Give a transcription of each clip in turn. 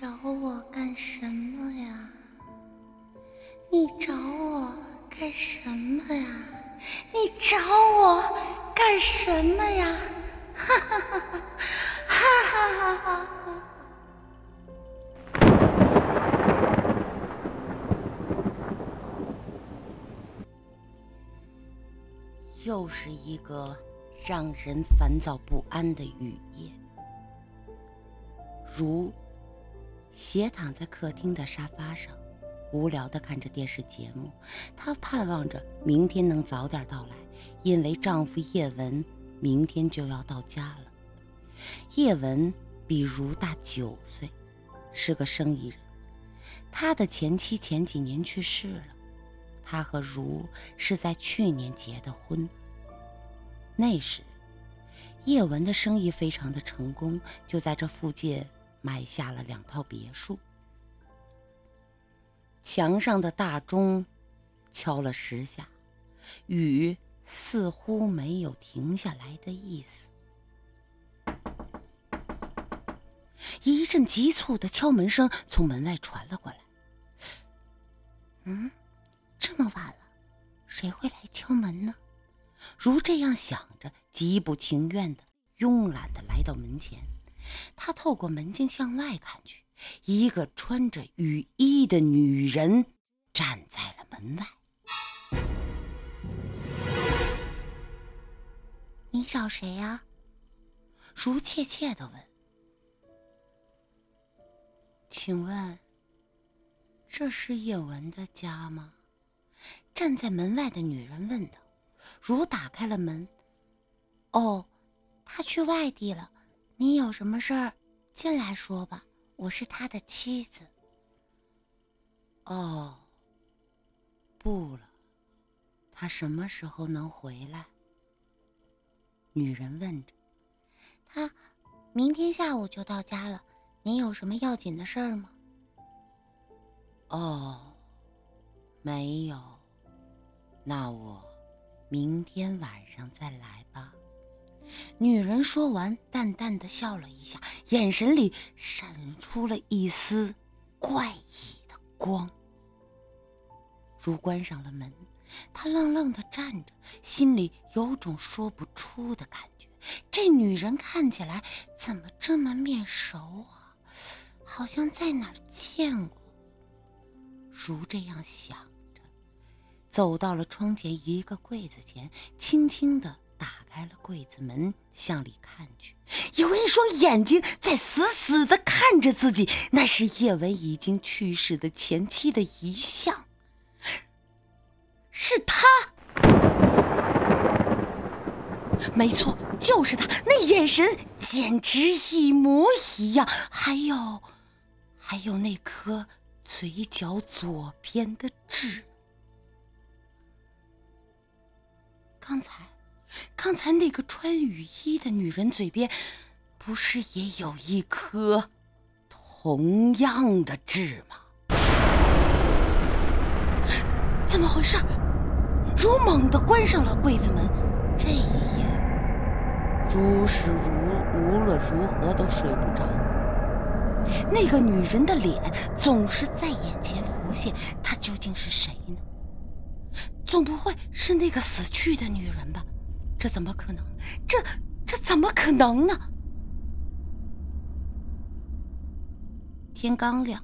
找我干什么呀？你找我干什么呀？你找我干什么呀？哈哈哈哈哈哈哈哈！又是一个让人烦躁不安的雨夜。如斜躺在客厅的沙发上，无聊地看着电视节目。她盼望着明天能早点到来，因为丈夫叶文明天就要到家了。叶文比如大九岁，是个生意人。他的前妻前几年去世了，他和如是在去年结的婚。那时，叶文的生意非常的成功，就在这附近。买下了两套别墅，墙上的大钟敲了十下，雨似乎没有停下来的意思。一阵急促的敲门声从门外传了过来。嗯，这么晚了，谁会来敲门呢？如这样想着，极不情愿的、慵懒的来到门前。他透过门镜向外看去，一个穿着雨衣的女人站在了门外。你找谁呀？如怯怯的问。请问，这是叶文的家吗？站在门外的女人问道。如打开了门。哦，他去外地了。你有什么事儿，进来说吧。我是他的妻子。哦，不了，他什么时候能回来？女人问着。他明天下午就到家了。你有什么要紧的事儿吗？哦，没有。那我明天晚上再来吧。女人说完，淡淡的笑了一下，眼神里闪出了一丝怪异的光。如关上了门，她愣愣的站着，心里有种说不出的感觉。这女人看起来怎么这么面熟啊？好像在哪儿见过。如这样想着，走到了窗前一个柜子前，轻轻的。开了柜子门，向里看去，有一双眼睛在死死的看着自己。那是叶文已经去世的前妻的遗像，是他，没错，就是他。那眼神简直一模一样，还有，还有那颗嘴角左边的痣。刚才。刚才那个穿雨衣的女人嘴边，不是也有一颗同样的痣吗？怎么回事？如猛地关上了柜子门。这一夜，如是如无论如何都睡不着。那个女人的脸总是在眼前浮现，她究竟是谁呢？总不会是那个死去的女人吧？这怎么可能？这这怎么可能呢？天刚亮，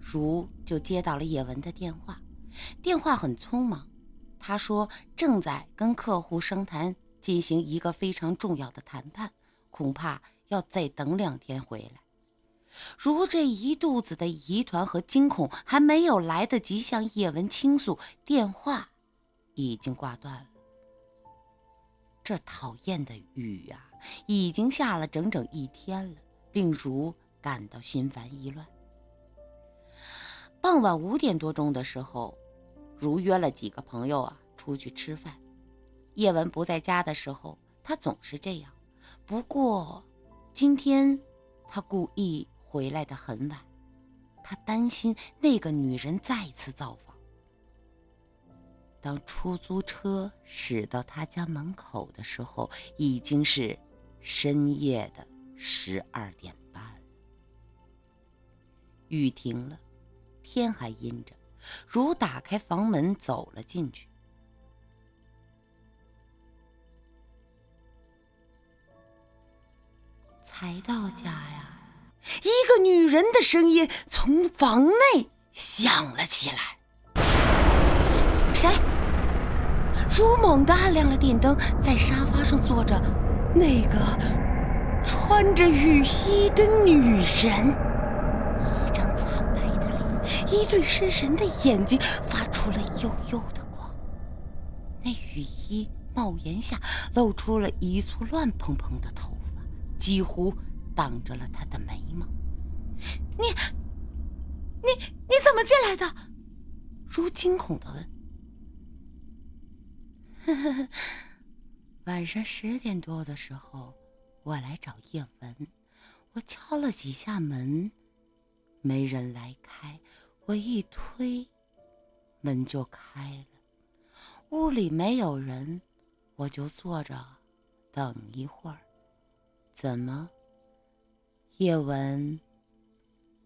如就接到了叶文的电话。电话很匆忙，他说正在跟客户商谈，进行一个非常重要的谈判，恐怕要再等两天回来。如这一肚子的疑团和惊恐还没有来得及向叶文倾诉，电话已经挂断了。这讨厌的雨啊，已经下了整整一天了，令如感到心烦意乱。傍晚五点多钟的时候，如约了几个朋友啊出去吃饭。叶文不在家的时候，他总是这样。不过今天他故意回来的很晚，他担心那个女人再次造访。当出租车驶到他家门口的时候，已经是深夜的十二点半。雨停了，天还阴着。如打开房门走了进去，才到家呀，一个女人的声音从房内响了起来。谁？如猛地按亮了电灯，在沙发上坐着那个穿着雨衣的女人。一张惨白的脸，一对深神的眼睛发出了幽幽的光，那雨衣帽檐下露出了一簇乱蓬蓬的头发，几乎挡着了她的眉毛。你、你、你怎么进来的？如惊恐的问。晚上十点多的时候，我来找叶文，我敲了几下门，没人来开。我一推，门就开了。屋里没有人，我就坐着等一会儿。怎么，叶文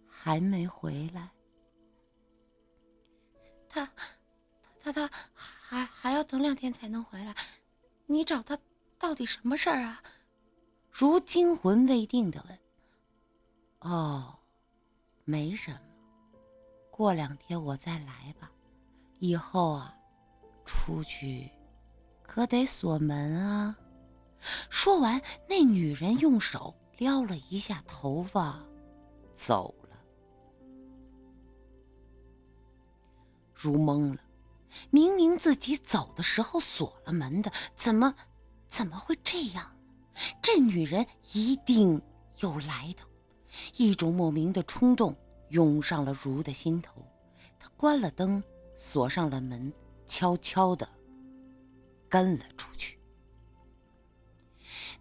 还没回来？他、他、他他还还要等两天才能回来。你找他到底什么事儿啊？如惊魂未定的问。哦，没什么。过两天我再来吧。以后啊，出去可得锁门啊。说完，那女人用手撩了一下头发，走了。如懵了，明明自己走的时候锁了门的，怎么怎么会这样？这女人一定有来头。一种莫名的冲动。涌上了如的心头，他关了灯，锁上了门，悄悄地跟了出去。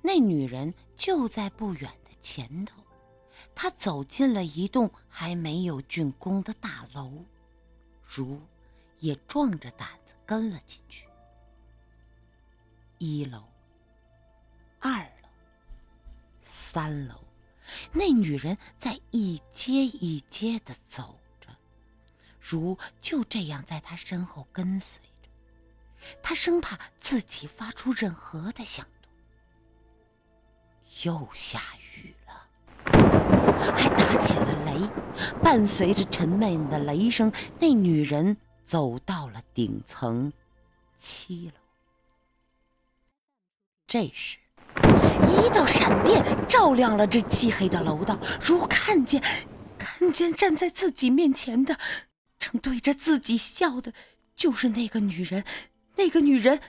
那女人就在不远的前头，她走进了一栋还没有竣工的大楼，如也壮着胆子跟了进去。一楼、二楼、三楼。那女人在一阶一阶的走着，如就这样在她身后跟随着。她生怕自己发出任何的响动。又下雨了，还打起了雷，伴随着沉闷的雷声，那女人走到了顶层七楼。这时。一道闪电照亮了这漆黑的楼道，如看见，看见站在自己面前的，正对着自己笑的，就是那个女人，那个女人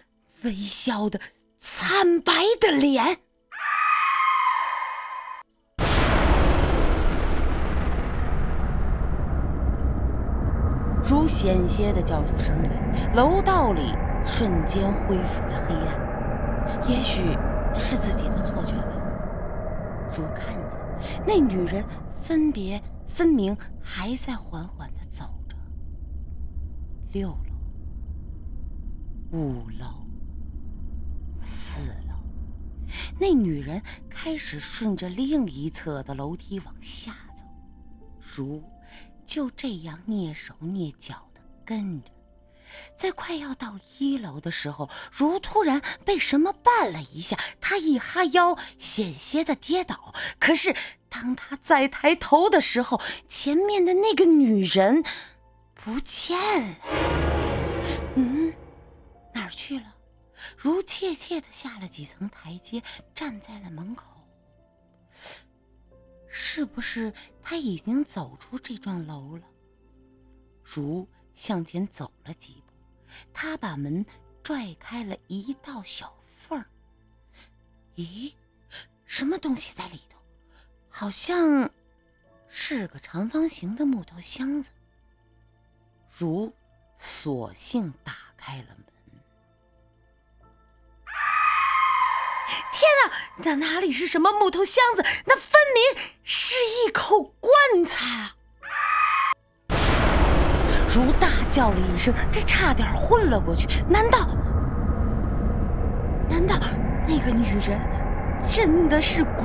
微笑的惨白的脸。如险些的叫出声来，楼道里瞬间恢复了黑暗，也许。是自己的错觉吧？如看见那女人，分别分明还在缓缓的走着。六楼、五楼、四楼，那女人开始顺着另一侧的楼梯往下走，如就这样蹑手蹑脚的跟着。在快要到一楼的时候，如突然被什么绊了一下，他一哈腰，险些的跌倒。可是当他再抬头的时候，前面的那个女人不见了。嗯，哪儿去了？如怯怯的下了几层台阶，站在了门口。是不是他已经走出这幢楼了？如。向前走了几步，他把门拽开了一道小缝儿。咦，什么东西在里头？好像是个长方形的木头箱子。如索性打开了门。那哪里是什么木头箱子那分明是一口棺材啊如大叫了一声这差点昏了过去。难道难道那个女人真的是鬼？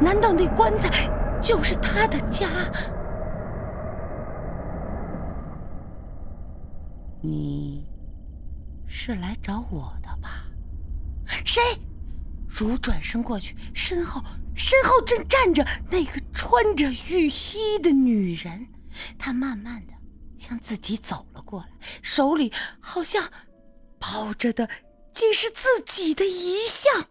难道那棺材就是她的家？你是来找我的吧？谁？如转身过去，身后身后正站着那个穿着浴衣的女人。她慢慢的向自己走了过来，手里好像抱着的竟是自己的遗像。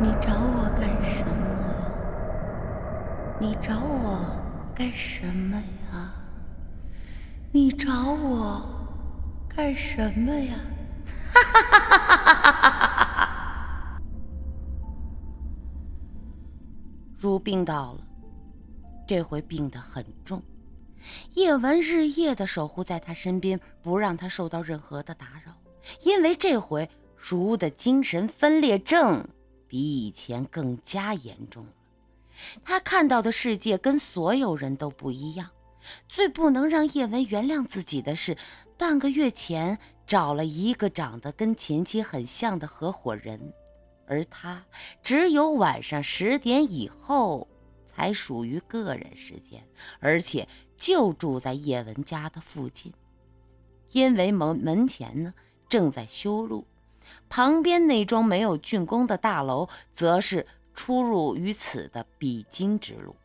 你找我干什么呀？你找我干什么呀？你找我干什么呀？哈哈哈哈哈哈！如病倒了，这回病得很重。叶文日夜的守护在他身边，不让他受到任何的打扰，因为这回如的精神分裂症。比以前更加严重。他看到的世界跟所有人都不一样。最不能让叶文原谅自己的是，半个月前找了一个长得跟前妻很像的合伙人，而他只有晚上十点以后才属于个人时间，而且就住在叶文家的附近，因为门门前呢正在修路。旁边那幢没有竣工的大楼，则是出入于此的必经之路。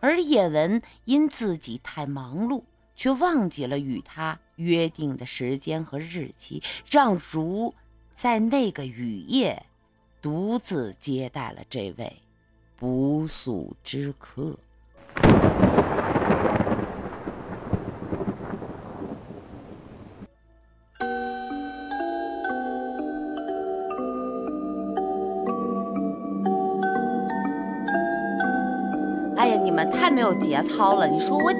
而叶文因自己太忙碌，却忘记了与他约定的时间和日期，让如在那个雨夜独自接待了这位不速之客。太没有节操了！你说我。